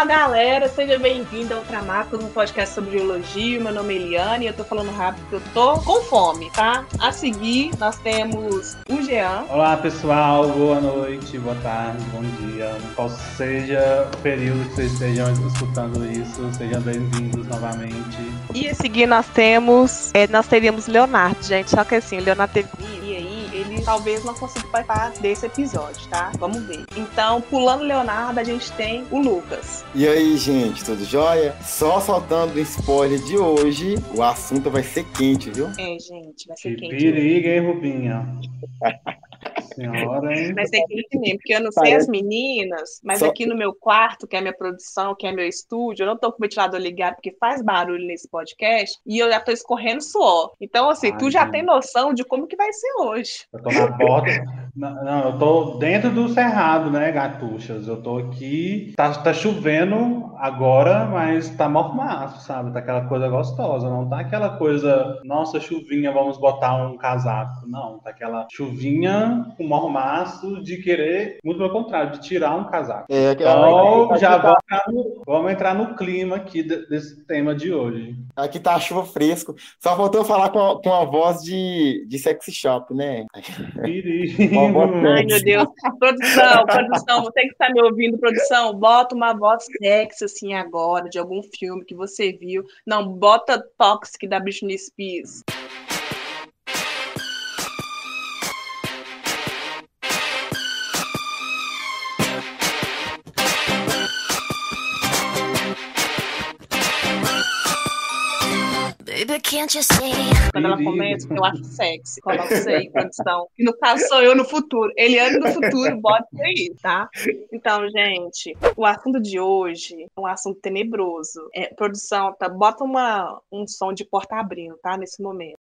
Olá, galera, seja bem-vindo ao Ultramarcos, um podcast sobre geologia. Meu nome é Eliane e eu tô falando rápido porque eu tô com fome, tá? A seguir, nós temos o Jean. Olá, pessoal, boa noite, boa tarde, bom dia. Qual seja o período que vocês estejam escutando isso, sejam bem-vindos novamente. E a seguir, nós temos. É, nós teríamos Leonardo, gente, só que assim, o Leonardo teve e ele talvez não consiga participar desse episódio, tá? Vamos ver. Então, pulando Leonardo, a gente tem o Lucas. E aí, gente, tudo jóia? Só soltando o spoiler de hoje, o assunto vai ser quente, viu? É, gente, vai ser Que quente. periga, hein, Rubinha? Senhora, hein? Vai ser quente mesmo, porque eu não sei Parece- as meninas, mas Só- aqui no meu quarto, que é a minha produção, que é meu estúdio, eu não tô com o ventilador ligado porque faz barulho nesse podcast e eu já tô escorrendo suor. Então, assim, Ai, tu já gente. tem noção de como que vai ser hoje. Eu tô na porta. Não, não, eu tô dentro do cerrado, né, gatuchas? Eu tô aqui. Tá, tá chovendo agora, mas tá mormaço, sabe? Tá aquela coisa gostosa. Não tá aquela coisa, nossa, chuvinha, vamos botar um casaco. Não, tá aquela chuvinha com mormaço de querer, muito pelo contrário, de tirar um casaco. É, Então, aqui, já tá, vamos entrar, no, vamos entrar no clima aqui de- desse tema de hoje. aqui tá a chuva fresco. Só faltou falar com a, com a voz de, de sexy shop, né? Ai, meu Deus. Produção, produção, você que está me ouvindo, produção, bota uma voz sexy assim agora, de algum filme que você viu. Não, bota Toxic da Britney Spears. Quando ela começa, eu acho sexy. Coloca isso aí, produção. E no caso sou eu no futuro. Eliane no futuro, bota isso aí, tá? Então, gente, o assunto de hoje é um assunto tenebroso. É, produção, tá? Bota uma, um som de porta abrindo, tá? Nesse momento.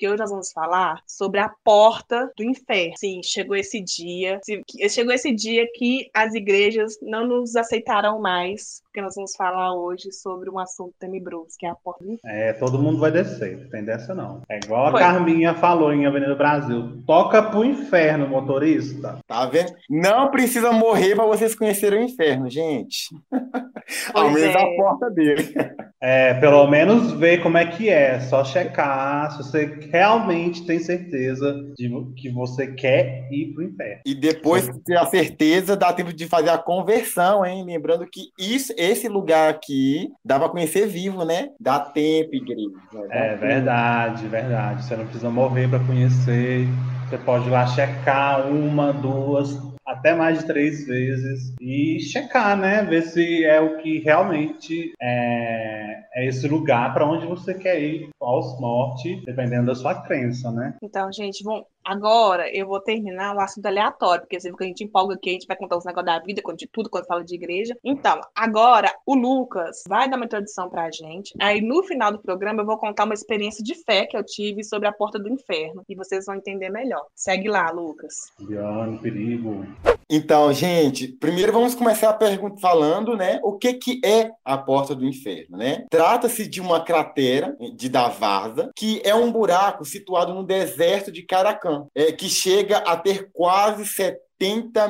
Que hoje nós vamos falar sobre a porta do inferno. Sim, chegou esse dia. Chegou esse dia que as igrejas não nos aceitarão mais, porque nós vamos falar hoje sobre um assunto tenebroso, que é a porta do inferno. É, todo mundo vai descer, não tem dessa não. É igual a Foi. Carminha falou em Avenida Brasil. Toca pro inferno, motorista. Tá vendo? Não precisa morrer pra vocês conhecerem o inferno, gente. Ao menos é. a porta dele. É, pelo menos ver como é que é. Só checar se você realmente tem certeza de que você quer ir pro inferno. E depois de ter a certeza, dá tempo de fazer a conversão, hein? Lembrando que isso, esse lugar aqui dá pra conhecer vivo, né? Dá tempo, igreja. Dá É tempo. verdade, verdade. Você não precisa morrer para conhecer. Você pode ir lá checar uma, duas, até mais de três vezes e checar, né? Ver se é o que realmente é, é esse lugar para onde você quer ir pós-morte, dependendo da sua crença, né? Então, gente, bom, agora eu vou terminar o assunto aleatório, porque você viu que a gente empolga aqui, a gente vai contar os negócios da vida, de tudo, quando fala de igreja. Então, agora o Lucas vai dar uma introdução pra gente. Aí, no final do programa, eu vou contar uma experiência de fé que eu tive sobre a porta do inferno. E vocês vão entender melhor. Segue lá, Lucas. Biano, perigo. Então, gente, primeiro vamos começar a pergunta falando, né, o que que é a porta do inferno, né? Trata-se de uma cratera de Davasa, que é um buraco situado no deserto de Caracan, é, que chega a ter quase 70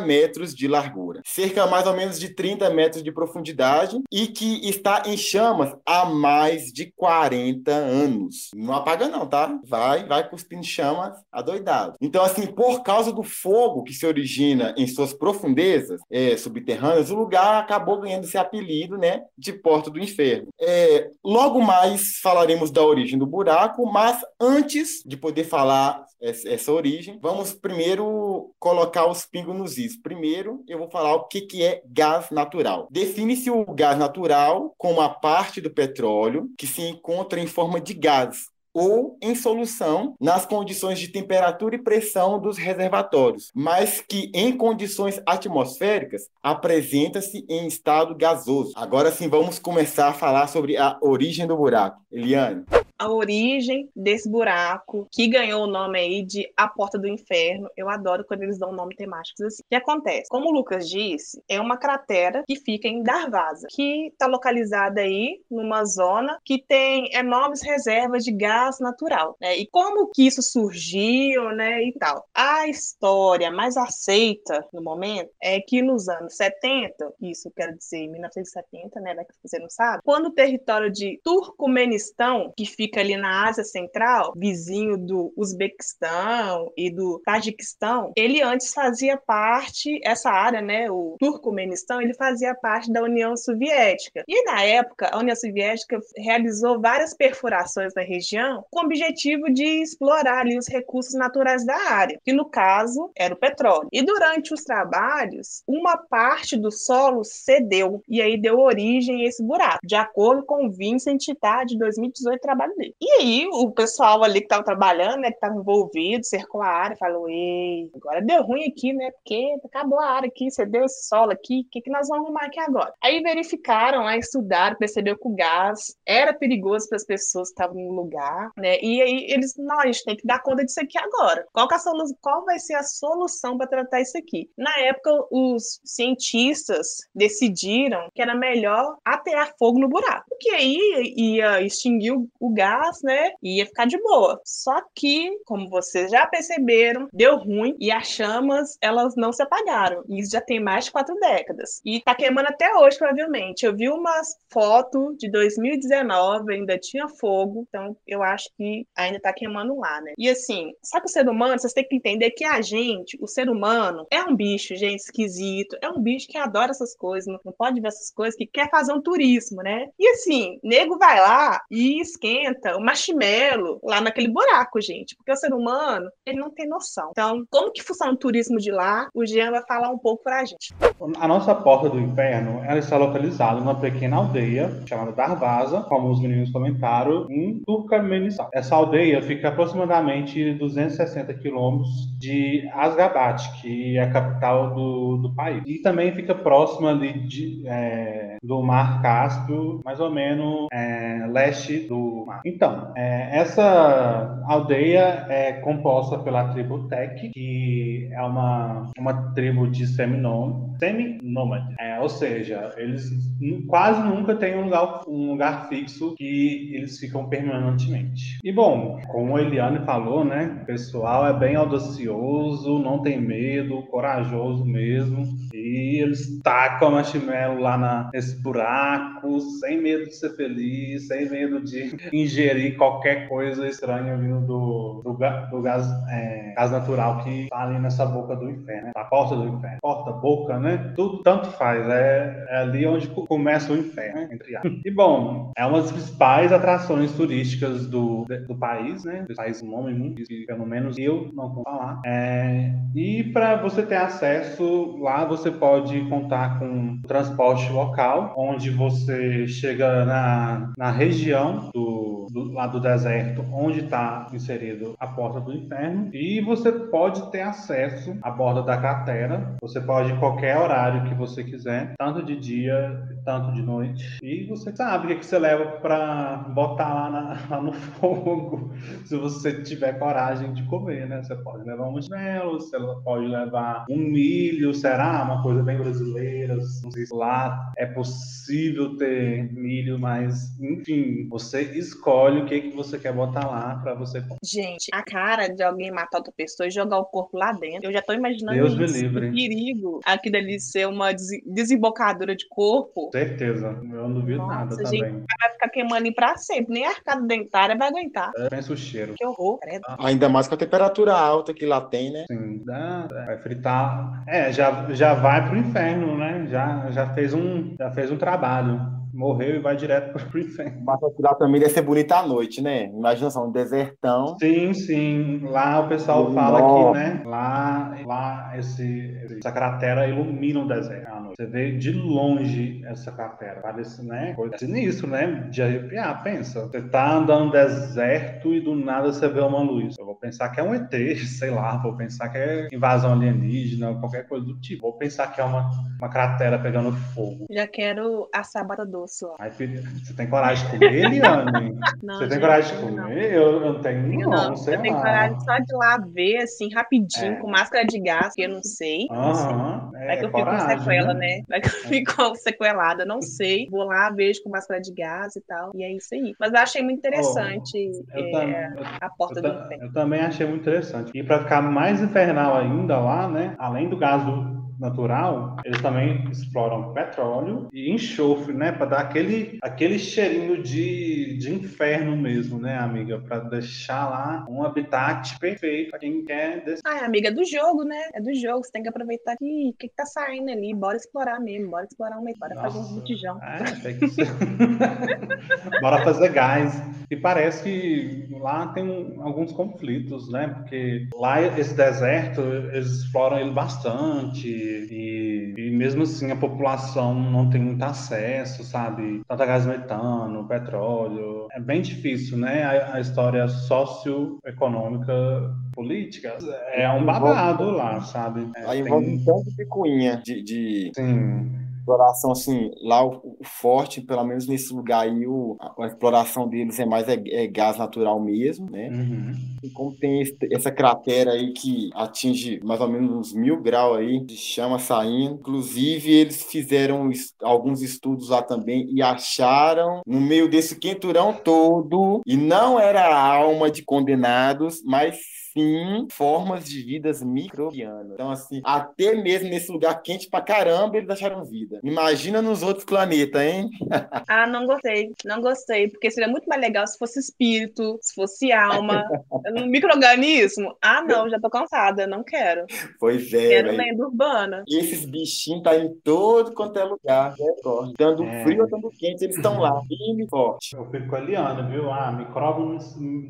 metros de largura, cerca mais ou menos de 30 metros de profundidade e que está em chamas há mais de 40 anos. Não apaga não, tá? Vai, vai cuspindo chamas adoidado. Então, assim, por causa do fogo que se origina em suas profundezas é, subterrâneas, o lugar acabou ganhando esse apelido, né, de Porta do Inferno. É, logo mais falaremos da origem do buraco, mas antes de poder falar essa, essa origem, vamos primeiro colocar os pingos nos is. Primeiro, eu vou falar o que, que é gás natural. Define-se o gás natural como a parte do petróleo que se encontra em forma de gás ou em solução nas condições de temperatura e pressão dos reservatórios, mas que em condições atmosféricas apresenta-se em estado gasoso. Agora sim, vamos começar a falar sobre a origem do buraco. Eliane. A origem desse buraco que ganhou o nome aí de A Porta do Inferno. Eu adoro quando eles dão nome temáticos assim. O que acontece? Como o Lucas disse, é uma cratera que fica em Darvaza, que está localizada aí numa zona que tem enormes reservas de gás natural. Né? E como que isso surgiu, né, e tal. A história mais aceita no momento é que nos anos 70, isso quero dizer 1970, né, que você não sabe, quando o território de Turcomenistão, que fica ali na Ásia Central, vizinho do Uzbequistão e do Tajiquistão, ele antes fazia parte, essa área, né, o Turcomenistão, ele fazia parte da União Soviética. E na época, a União Soviética realizou várias perfurações na região com o objetivo de explorar ali os recursos naturais da área, que no caso era o petróleo. E durante os trabalhos, uma parte do solo cedeu e aí deu origem a esse buraco, de acordo com o Vincent Tá, de 2018, trabalho E aí o pessoal ali que estava trabalhando, né, que estava envolvido, cercou a área, falou: Ei, agora deu ruim aqui, né? Porque acabou a área aqui, cedeu esse solo aqui, o que, que nós vamos arrumar aqui agora? Aí verificaram, aí estudaram, perceberam que o gás era perigoso para as pessoas que estavam no lugar, né? E aí eles, não, a gente tem que dar conta disso aqui agora. Qual, é solu... Qual vai ser a solução para tratar isso aqui? Na época, os cientistas decidiram que era melhor atear fogo no buraco, porque aí ia extinguir o gás, né? E ia ficar de boa. Só que, como vocês já perceberam, deu ruim e as chamas elas não se apagaram. E isso já tem mais de quatro décadas. E tá queimando até hoje, provavelmente. Eu vi uma foto de 2019, ainda tinha fogo, então eu acho que ainda tá queimando lá, né? E assim, sabe o ser humano, vocês têm que entender que a gente, o ser humano, é um bicho, gente, esquisito. É um bicho que adora essas coisas, não pode ver essas coisas, que quer fazer um turismo, né? E assim, nego vai lá e esquenta o marshmallow lá naquele buraco, gente. Porque o ser humano, ele não tem noção. Então, como que funciona o turismo de lá? O Jean vai falar um pouco pra gente. A nossa porta do inferno, ela está localizada numa pequena aldeia chamada Darvaza, como os meninos comentaram, em Turkmenistão. Essa aldeia fica aproximadamente 260 quilômetros de Asgabat, que é a capital do, do país. E também fica próxima ali de, é, do Mar Cáspio, mais ou menos é, leste do mar. Então, é, essa aldeia é composta pela tribo Tek, que é uma, uma tribo de seminômade, semi-nômade. É, ou seja, eles quase nunca têm um lugar, um lugar fixo que eles ficam permanentemente. E bom, como a Eliane falou, né? O pessoal é bem audacioso, não tem medo, corajoso mesmo. E eles tacam marshmallow lá na, nesse buraco, sem medo de ser feliz, sem medo de ingerir qualquer coisa estranha vindo do, do, do gás, é, gás natural que tá ali nessa boca do inferno, né? A porta do inferno. Porta, boca, né? Tudo tanto faz. É, é ali onde começa o inferno, entre aspas. E bom, é uma das principais atrações turísticas do, do país, né? Do país nome muito, pelo menos eu não vou falar. É, e para você ter acesso lá, você pode contar com transporte local, onde você chega na, na região do, do lá do deserto, onde está inserido a porta do inferno, e você pode ter acesso à borda da cratera. Você pode em qualquer horário que você quiser, tanto de dia, tanto de noite. E você sabe o que, é que você leva para botar lá, na, lá, no fogo, se você tiver coragem de comer, né? Você pode levar um marshmallow, você pode levar um milho, será? Uma coisa bem brasileira. Não sei se lá é possível ter milho, mas enfim, você escolhe o que, que você quer botar lá para você comer. Gente, a cara de alguém matar outra pessoa e jogar o corpo lá dentro, eu já tô imaginando Deus isso. me livre. O perigo aqui dali ser uma desembocadura de corpo. Certeza, eu não duvido Nossa, nada gente, também. Vai ficar queimando aí pra sempre. Nem a arcada dentária vai aguentar. É, pensa o cheiro. Que horror, credo. Ainda mais com a temperatura alta que lá tem, né? Sim, dá, vai fritar. É, já, já vai pro inferno, né? Já, já, fez um, já fez um trabalho. Morreu e vai direto pro inferno. Mas lá também deve ser bonita à noite, né? Imagina só, um desertão. Sim, sim. Lá o pessoal Nossa. fala que, né? Lá, lá esse, essa cratera ilumina o deserto à noite. Você vê de longe essa cratera. Parece, né? Coisa sinistro, né? De arrepiar, pensa. Você tá andando no deserto e do nada você vê uma luz. Eu vou pensar que é um ET, sei lá. Vou pensar que é invasão alienígena, qualquer coisa do tipo. Vou pensar que é uma, uma cratera pegando fogo. Já quero a sábado Ai, você tem coragem de comer, Eliane? Não, Você tem gente, coragem de não. comer? Eu, eu não tenho, Eu não, não, sei eu tenho lá. coragem só de lá ver, assim, rapidinho, É. com máscara de gás, que eu não sei. não sei. Aham, Vai é, que eu fico com coragem, sequela, né? Vai que eu fico sequelada, não sei. Vou lá, vejo com máscara de gás e tal. E é isso aí. Mas eu achei muito interessante Eu, é, a porta eu do inferno. eu também achei muito interessante. E para ficar mais infernal ainda lá, né? Além do gás do- natural, eles também exploram petróleo e enxofre, né? Para dar aquele, aquele cheirinho de, de inferno mesmo, né, amiga? Para deixar lá um habitat perfeito para quem quer des- Ah, é amiga é do jogo, né? É do jogo. Você tem que aproveitar que o que, que tá saindo ali. Bora explorar mesmo. Bora explorar um bora fazer uns Nossa. botijão. É, tem que ser. Bora fazer gás. E parece que lá tem um- alguns conflitos, né? Porque lá esse deserto, eles exploram ele bastante e, e mesmo assim a população não tem muito acesso, sabe? Tanto a gás metano, petróleo. É bem difícil, né? A, a história socioeconômica política é um babado lá, sabe? É, Aí tem- envolve um tanto de picuinha de, de Sim, exploração, assim, lá o, o forte, pelo menos nesse lugar aí, o, a, a exploração deles é mais é, é gás natural mesmo, né? uhum. E como tem esse- essa cratera aí que atinge mais ou menos uns mil graus aí de chama saindo, inclusive eles fizeram es- alguns estudos lá também e acharam no meio desse quenturão todo, e não era a alma de condenados, mas sim formas de vidas microbianas. Então, assim, até mesmo nesse lugar quente pra caramba, eles acharam vida. Imagina nos outros planetas, hein? Ah, não gostei. Não gostei. Porque seria muito mais legal se fosse espírito, se fosse alma. um microorganismo? Ah, não, já tô cansada. Não quero. Pois é, Quero lenda urbana. E esses bichinhos tá em todo quanto é lugar, né? Dando É. frio ou dando quente, eles estão lá, firme e forte. Eu fico com a Eliane, viu? Ah, micróbio não,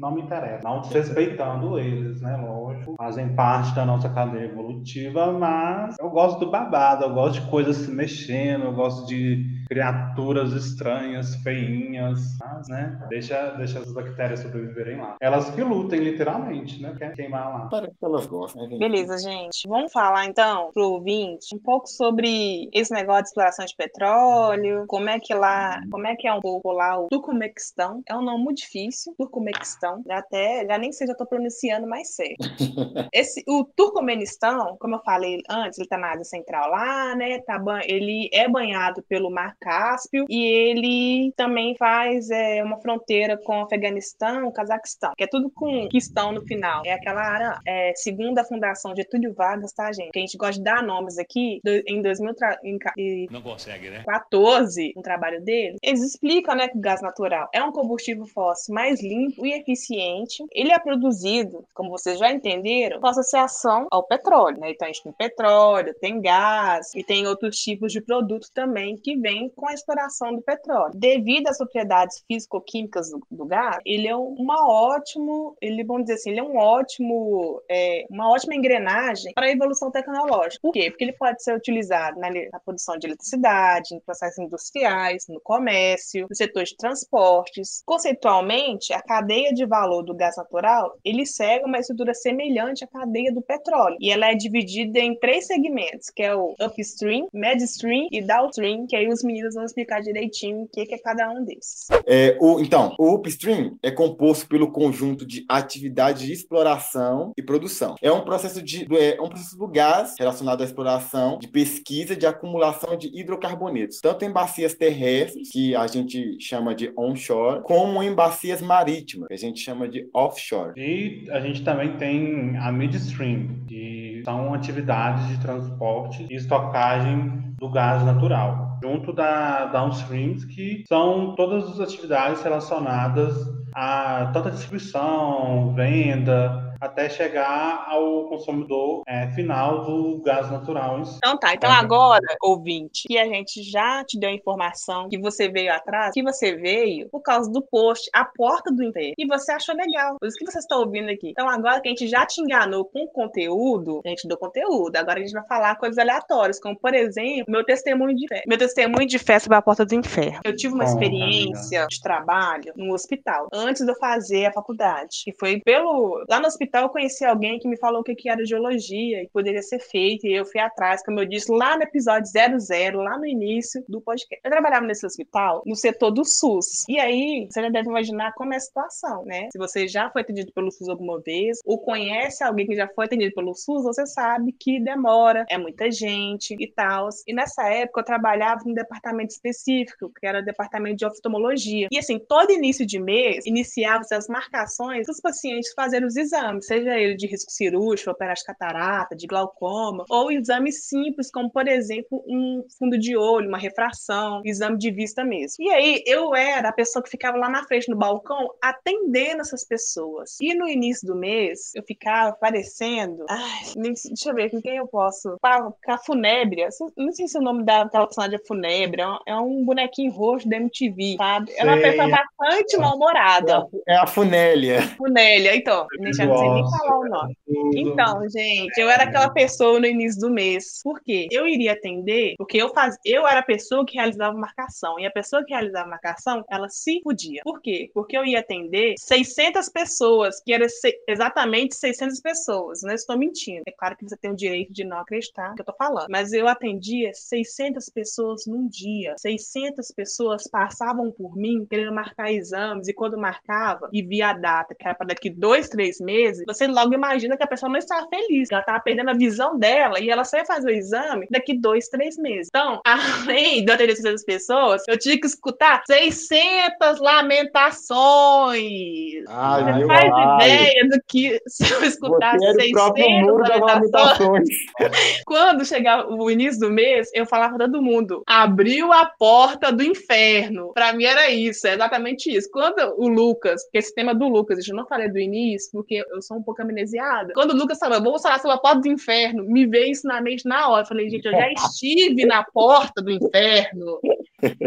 não me interessa. Não desrespeitando eles, né? Lógico. Fazem parte da nossa cadeia evolutiva, mas eu gosto do babado, eu gosto de coisas se mexendo, eu gosto de criaturas estranhas, feinhas, mas, né? Deixa, deixa as bactérias sobreviverem lá. Elas que lutem, literalmente, né? Quer queimar lá. Parece que elas gostam, né, gente? Beleza, gente. Vamos falar então pro ouvinte um pouco sobre esse negócio de exploração de petróleo, como é que lá, como é que é um pouco lá o Turcomequistão. É um nome muito difícil, Turcomequistão. Já até, já nem sei se eu tô pronunciando mais certo. Esse, o Turcomenistão, como eu falei antes, ele tá na Ásia Central lá, né? Tá, ban- ele é banhado pelo Mar Cáspio e ele também faz é, uma fronteira com o Afeganistão, o Cazaquistão, que é tudo com quistão no final. É aquela área, é, segundo a Fundação Getúlio Vargas, tá, gente? Que a gente gosta de dar nomes aqui, do- em 2000 tra- em ca- Não consegue, né? 14, um trabalho dele, eles explicam né, que o gás natural é um combustível fóssil mais limpo e eficiente. Ele é produzido, como vocês já entenderam, com associação ao petróleo. Né? Então a gente tem petróleo, tem gás e tem outros tipos de produtos também que com a exploração do petróleo. Devido às propriedades físico-químicas do, do gás, ele é uma ótimo, ele vamos dizer assim, ele é um ótimo, é, uma ótima engrenagem para a evolução tecnológica. Por quê? Porque ele pode ser utilizado na, na produção de eletricidade, em processos industriais, no comércio, no setor de transportes. Conceitualmente, a cadeia de valor do gás natural, ele segue uma estrutura semelhante à cadeia do petróleo. E ela é dividida em três segmentos, que é o upstream, midstream e downstream, que aí os meninos vão explicar direitinho o que é cada um desses. É, o, então, o upstream é composto pelo conjunto de atividades de exploração e produção. É um processo de é um processo do gás relacionado à exploração, de pesquisa, de acumulação de hidrocarbonetos, tanto em bacias terrestres, que a gente chama de onshore, como em bacias marítimas, que a gente chama de offshore. E a gente também tem a midstream, que são atividades de transporte e estocagem do gás natural, junto da downstreams, que são todas as atividades relacionadas a tanta distribuição, venda, até chegar ao consumidor é, final do gás natural. Então tá, então Tá. agora, ouvinte, que a gente já te deu a informação que você veio atrás, que você veio por causa do post, a porta do inferno, e você achou legal. Por isso que você está ouvindo aqui. Então agora que a gente já te enganou com conteúdo, a gente deu conteúdo, agora a gente vai falar coisas aleatórias, como por exemplo, meu testemunho de fé. Meu testemunho de fé sobre a porta do inferno. Eu tive uma Conta, experiência de trabalho no hospital, antes de eu fazer a faculdade. E foi pelo. Lá no hospital então eu conheci alguém que me falou o que, que era geologia e poderia ser feito, e eu fui atrás, como eu disse, lá no episódio 00, lá no início do podcast. Eu trabalhava nesse hospital, no setor do SUS. E aí, você já deve imaginar como é a situação, né? Se você já foi atendido pelo SUS alguma vez, ou conhece alguém que já foi atendido pelo SUS, você sabe que demora, é muita gente e tal. E nessa época eu trabalhava num departamento específico, que era o departamento de oftalmologia. E assim, todo início de mês, iniciava-se as marcações dos pacientes fazerem os exames, seja ele de risco cirúrgico, operar de catarata, de glaucoma, ou exames simples, como por exemplo um fundo de olho, uma refração, exame de vista mesmo. E aí eu era a pessoa que ficava lá na frente no balcão atendendo essas pessoas. E no início do mês eu ficava parecendo, ai, deixa eu ver com quem eu posso, com a Funébria, não sei se o nome daquela personagem é Funébria, é um bonequinho roxo da MTV, sabe? Era uma pessoa bastante mal-humorada. É a Funélia. Funélia, então, não sei nem falar o nome. Então, gente, eu era aquela pessoa no início do mês. Por quê? Eu iria atender, porque eu faz... eu era a pessoa que realizava marcação, e a pessoa que realizava marcação, ela se podia. Por quê? Porque eu ia atender 600 pessoas, que era exatamente 600 pessoas, não estou mentindo. É claro que você tem o direito de não acreditar no que eu tô falando, mas eu atendia 600 pessoas num dia. 600 pessoas passavam por mim querendo marcar exames, e quando marcava e via a data, que era para daqui dois, três meses, você logo imagina que a pessoa não estava feliz, que ela estava perdendo a visão dela e ela só ia fazer o exame daqui dois, três meses. Então, além de eu atender 600 pessoas, eu tinha que escutar 600 lamentações. Ai, você faz ai. ideia do que se eu escutasse 600 lamentações. Quando chegava o início do mês, eu falava para todo mundo: abriu a porta do inferno. Para mim era isso, é exatamente isso. Quando o Lucas, que esse tema do Lucas, eu não falei do início, porque eu sou um pouco amnesiada. Quando o Lucas falou, vamos falar sobre a porta do inferno, me veio isso na mente na hora. Eu falei, gente, eu já estive na porta do inferno.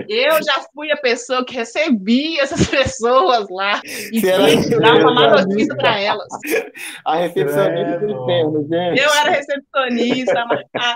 Eu já fui a pessoa que recebia essas pessoas lá e dava uma má notícia para elas. A recepcionista do inferno, gente. Eu era recepcionista,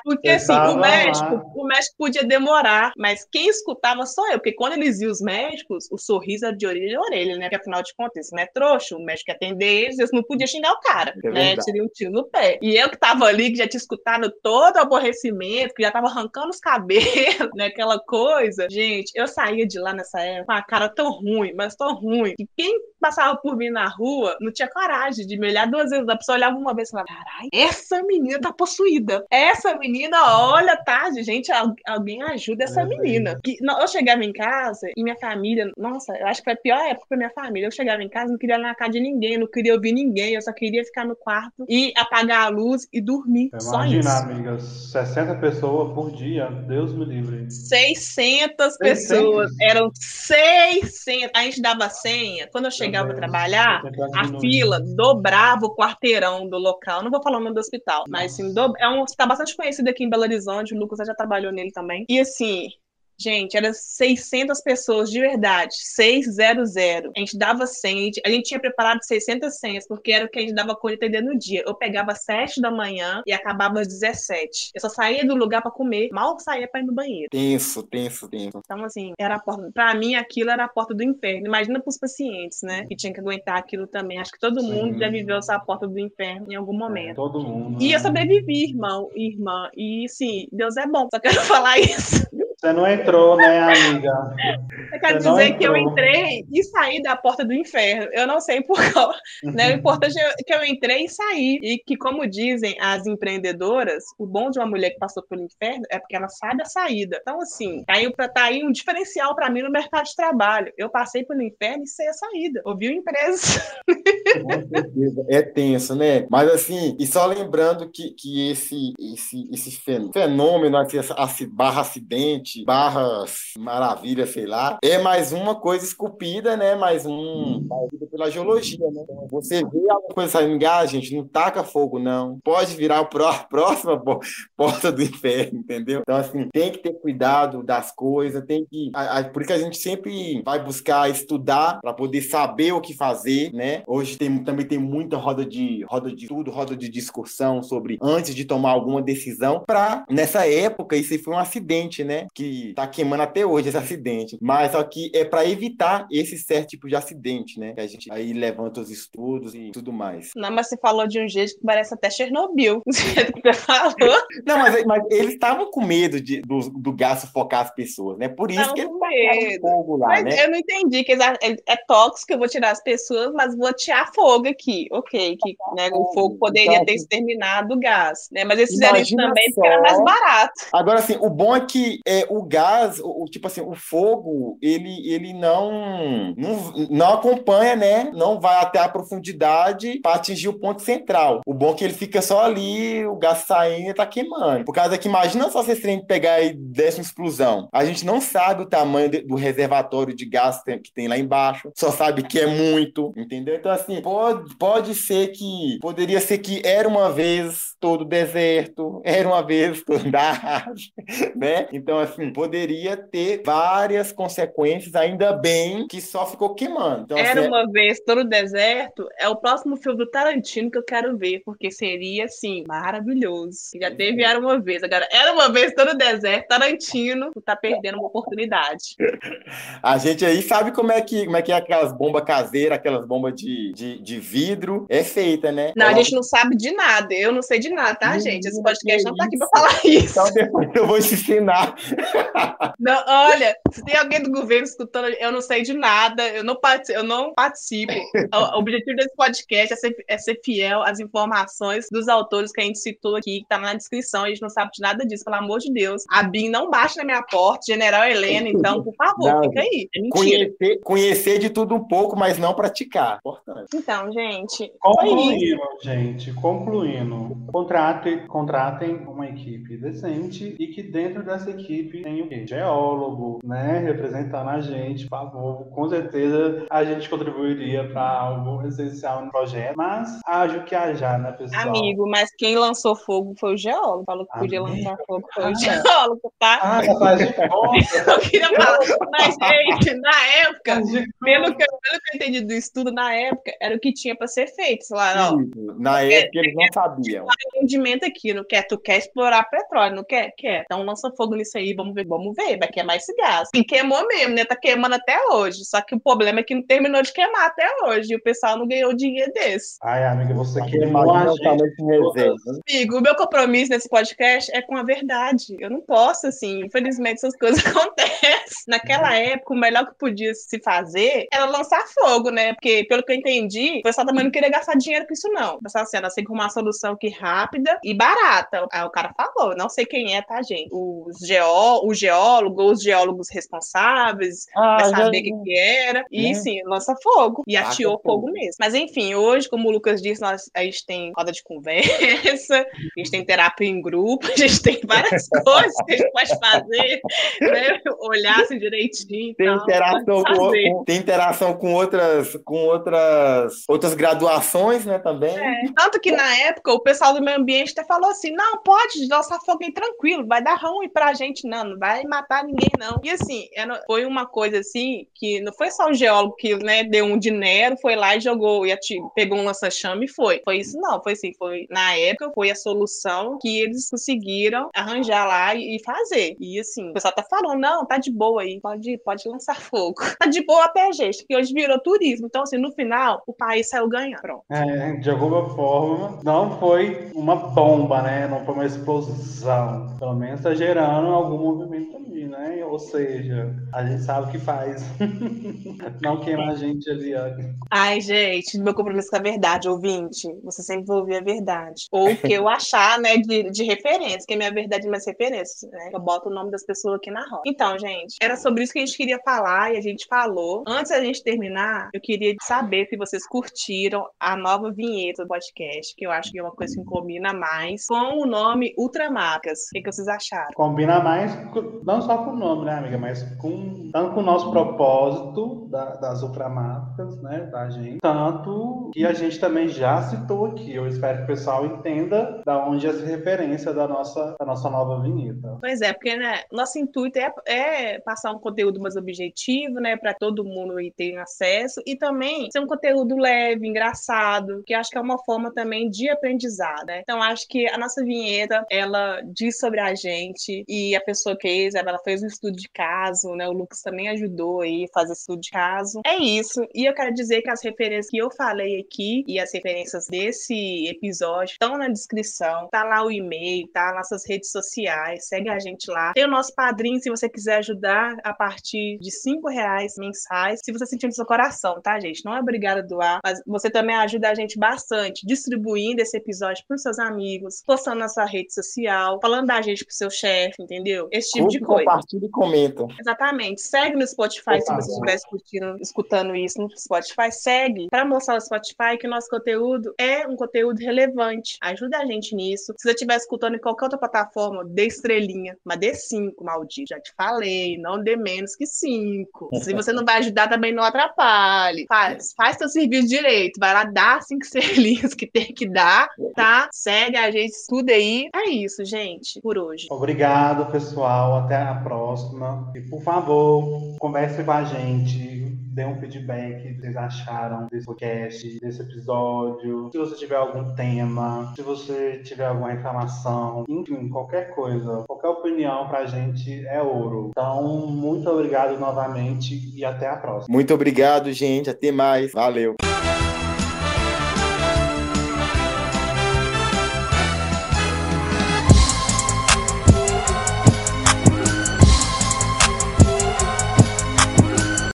porque assim, o médico, o médico podia demorar, mas quem escutava só eu, porque quando eles iam os médicos, o sorriso era de orelha a orelha, né? Porque afinal de contas, isso não é trouxa, o médico atender eles, eles não podia xingar o cara, é né? Tirar um tiro no pé. E eu que tava ali, que já tinha escutado todo o aborrecimento, que já tava arrancando os cabelos, né? Aquela coisa. Gente, eu saía de lá nessa época com a cara tão ruim, mas tão ruim, que quem passava por mim na rua não tinha coragem de me olhar duas vezes. A pessoa olhava uma vez e falava: caralho, essa menina tá possuída. Essa menina, olha, tá, gente, alguém ajuda essa é menina. Que, não, eu chegava em casa e minha família, nossa, eu acho que foi a pior época pra minha família. Eu chegava em casa, não queria ir na casa de ninguém, não queria ouvir ninguém, eu só queria ficar no quarto e apagar a luz e dormir. Imagina, só isso. amiga, 60 pessoas por dia, Deus me livre. 600 pessoas, eram 600. A gente dava senha. Quando eu chegava a trabalhar, a fila dobrava o quarteirão do local. Não vou falar o nome do hospital, mas assim, do... é um hospital bastante conhecido aqui em Belo Horizonte. O Lucas já trabalhou nele também. E assim, Gente, era 600 pessoas de verdade, 600. A gente dava 100, a gente tinha preparado 600 senhas, porque era o que a gente dava conta de atender no dia. Eu pegava às 7 da manhã e acabava às 17. Eu só saía do lugar para comer, mal saía para ir no banheiro. Tenso, tenso, tenso. Então, assim, era a porta. Pra mim, aquilo era a porta do inferno. Imagina pros pacientes, né? Que tinha que aguentar aquilo também. Acho que todo Sim. mundo já viveu essa porta do inferno em algum é, momento. É, todo mundo. E eu né? sobrevivi, irmão, irmã. E, sim, Deus é bom. Só quero falar isso. Você não entrou, né, amiga? Eu quero Você dizer que eu entrei e saí da porta do inferno. Eu não sei por qual. Né? O importante é que eu entrei e saí. E que, como dizem as empreendedoras, o bom de uma mulher que passou pelo inferno é porque ela sai da saída. Então, assim, tá aí, tá aí um diferencial para mim no mercado de trabalho. Eu passei pelo inferno e sei a saída. Ouviu empresa? Com certeza. É tenso, né? Mas, assim, e só lembrando que, que esse, esse, esse fenômeno, assim, barra acidente, barras maravilha, sei lá, é mais uma coisa esculpida, né? Mais um pela geologia, né? Você vê alguma coisa saindo, ah, gente, não taca fogo, não. Pode virar pró próxima porta do inferno, entendeu? Então, assim, tem que ter cuidado das coisas, tem que. A, a, por isso que a gente sempre vai buscar estudar para poder saber o que fazer, né? Hoje tem, também tem muita roda de roda de tudo, roda de discussão sobre antes de tomar alguma decisão, para nessa época isso foi um acidente, né? Que tá queimando até hoje esse acidente. Mas só que é para evitar esse certo tipo de acidente, né? Que a gente aí levanta os estudos e tudo mais. Não, mas você falou de um jeito que parece até Chernobyl. Do jeito que você falou. Não, mas, mas eles estavam com medo de, do, do gás sufocar as pessoas, né? Por isso Estavam que eles com tacaram fogo lá, Mas né? eu não entendi que é tóxico, eu vou tirar as pessoas, mas vou tirar fogo aqui. Ok, que né, o fogo poderia Então, ter assim, exterminado o gás, né? Mas eles fizeram isso também porque era mais só. barato. Agora, assim, o bom é que é, o gás, o, tipo assim, o fogo, ele, ele não, não, não acompanha, né? Não vai até a profundidade para atingir o ponto central. O bom é que ele fica só ali, o gás saindo e tá queimando. Por causa que, imagina só terem que pegar e desse uma explosão. A gente não sabe o tamanho de- do reservatório de gás que tem- lá embaixo, só sabe que é muito, entendeu? Então, assim, pode, pode ser que, poderia ser que era uma vez todo deserto, era uma vez toda árvore, né? Então, assim, poderia ter várias consequências, ainda bem que só ficou queimando. Então, Era assim, uma vez todo deserto. É o próximo filme do Tarantino que eu quero ver, porque seria assim, maravilhoso. Já teve Era uma vez. Agora, era uma vez todo deserto. Tarantino tá perdendo uma oportunidade. a gente aí sabe como é que, como é que é aquelas bombas caseiras, aquelas bombas de, de, de vidro, é feita, né? Não, a gente não sabe de nada. Eu não sei de nada, tá, Menina, gente? Esse podcast não tá aqui pra falar isso. Então depois eu vou te ensinar. Não, olha, se tem alguém do governo escutando, eu não sei de nada, eu não participo. Eu não participo. O o objetivo desse podcast é ser, é ser fiel às informações dos autores que a gente citou aqui, que tá na descrição. A gente não sabe de nada disso, pelo amor de Deus. A BIM não baixa na minha porta, General Helena, então, por favor, Não, fica aí. É. Conhecer, conhecer de tudo um pouco, mas não praticar. Importante. Então, gente. Concluindo, gente, concluindo, contratem, contratem uma equipe decente e que dentro dessa equipe tem o quê? Geólogo, né? Representando a gente, por favor. Com certeza a gente contribuiria para algo essencial no projeto, mas haja o que haja, né, pessoal? Amigo, mas quem lançou fogo foi o geólogo. Falou que podia Amigo, lançar fogo foi o ah. geólogo, tá? Ah, faz de conta. Eu queria falar, mas, gente, na época, de pelo que, eu- pelo que eu entendi do estudo, na época, era o que tinha para ser feito. Sei lá, ó, Isso. Na época eles não sabiam. rendimento aqui, não quer? Tu quer explorar petróleo, não quer? Quer. Então lança fogo nisso aí, vamos ver, vamos ver, vai queimar esse gás. E queimou mesmo, né? Tá queimando até hoje. Só que o problema é que não terminou de queimar até hoje. E o pessoal não ganhou dinheiro desse. Ai, amiga, você queimou a gente. Amigo, o meu compromisso nesse podcast é com a verdade. Eu não posso, assim, infelizmente essas coisas acontecem. Naquela época, o melhor que podia se fazer era lançar fogo, né? Porque, pelo que eu entendi, o pessoal também não queria gastar dinheiro com isso, não. O pessoal assim, assim, com uma solução que rápida e barata. Aí o cara falou, não sei quem é, tá, gente? Os geó o geólogo, os geólogos responsáveis, Ah, já- saber o que, que era. E Né? sim, lança fogo. E Taca ateou fogo. fogo mesmo. Mas enfim, hoje, como o Lucas disse, nós, a gente tem roda de conversa, a gente tem terapia em grupo, a gente tem várias coisas que a gente pode fazer, né? Olhar assim direitinho. Tem tal, interação, com- tem interação com outras, com outras, outras graduações, né, também. É, Tanto que na época o pessoal do meio ambiente até falou assim: não, pode lançar fogo aí tranquilo, vai dar ruim pra gente, não, não vai matar ninguém, não. E assim, era- foi uma coisa assim que não foi só o geólogo que né, deu um dinheiro, foi lá e jogou, e pegou um lança-chama e foi. Foi isso, não, foi assim, foi na época foi a solução que eles conseguiram arranjar lá e, e fazer. E assim, o pessoal tá falando, não, tá de boa aí, pode, pode lançar fogo. Tá de boa até, gente, que hoje virou turismo. Então, assim, no final, o país saiu ganhando. Pronto. É, de alguma forma, não foi uma bomba, né? Não foi uma explosão. Pelo menos tá gerando algum movimento ali, né? Ou seja, a gente sabe o que faz. não queima a gente ali, ó. Ai, gente, meu compromisso com a verdade, ouvinte. Você sempre vai ouvir a verdade. Ou o que eu achar, né, de, de referência, que é minha verdade e minhas referências, né? Eu boto o nome das pessoas aqui na roda. Então, gente, era sobre isso que a gente queria falar e a gente falou. Antes da gente terminar, eu queria saber se vocês curtiram a nova vinheta do podcast, que eu acho que é uma coisa que combina mais com o nome Ultramarcas. O que, que vocês acharam? Combina mais, não só com o nome, né, amiga? Mas com tanto com o nosso propósito da- das ultramarcas, né? Da gente, tanto que a gente também já citou aqui. Eu espero que o pessoal entenda da onde essa referência da nossa, da nossa nova vinheta. Pois é, porque né, nosso intuito é, é passar um conteúdo mais objetivo, né, para todo mundo ter acesso e também ser um conteúdo leve, engraçado, que acho que é uma forma também de aprendizado, né? Então acho que a nossa vinheta, ela diz sobre a gente e a pessoa que fez, ela fez um estudo de caso, né? O Lucas também ajudou aí a fazer estudo de caso. É isso. E eu quero dizer que as referências que eu falei aqui e as referências desse episódio estão na descrição. Tá lá o e-mail, tá nossas redes sociais. Segue a gente lá. Tem o nosso padrinho se você quiser ajudar a partir de cinco reais mensais. Se você sentir no seu coração, tá, gente? Não é obrigado a doar, mas você também ajuda a gente bastante distribuindo esse episódio para seus amigos, postando na sua rede social, falando da gente pro seu chefe, entendeu? Esse tipo de coisa. Compartilha e comenta. Exatamente. Segue no Spotify se você estiver escutando, escutando isso no Spotify. Segue para mostrar no Spotify que o nosso conteúdo é um conteúdo relevante. Ajuda a gente nisso. Se você estiver escutando em qualquer outra plataforma, dê estrelinha, mas dê cinco, maldito. Já te falei, não dê menos que cinco. Se você não vai ajudar, também não atrapalhe. Faz, faz seu serviço direito. Vai lá, dá cinco estrelinhas que tem que dar, tá? Segue a gente, estuda aí. É isso, gente, por hoje. Obrigado, pessoal. Até a próxima. E, por favor, converse com a gente dê um feedback que vocês acharam desse podcast, desse episódio. Se você tiver algum tema, se você tiver alguma reclamação, enfim, qualquer coisa, qualquer opinião pra gente é ouro. Então, muito obrigado novamente e até a próxima. Muito obrigado, gente. Até mais. Valeu.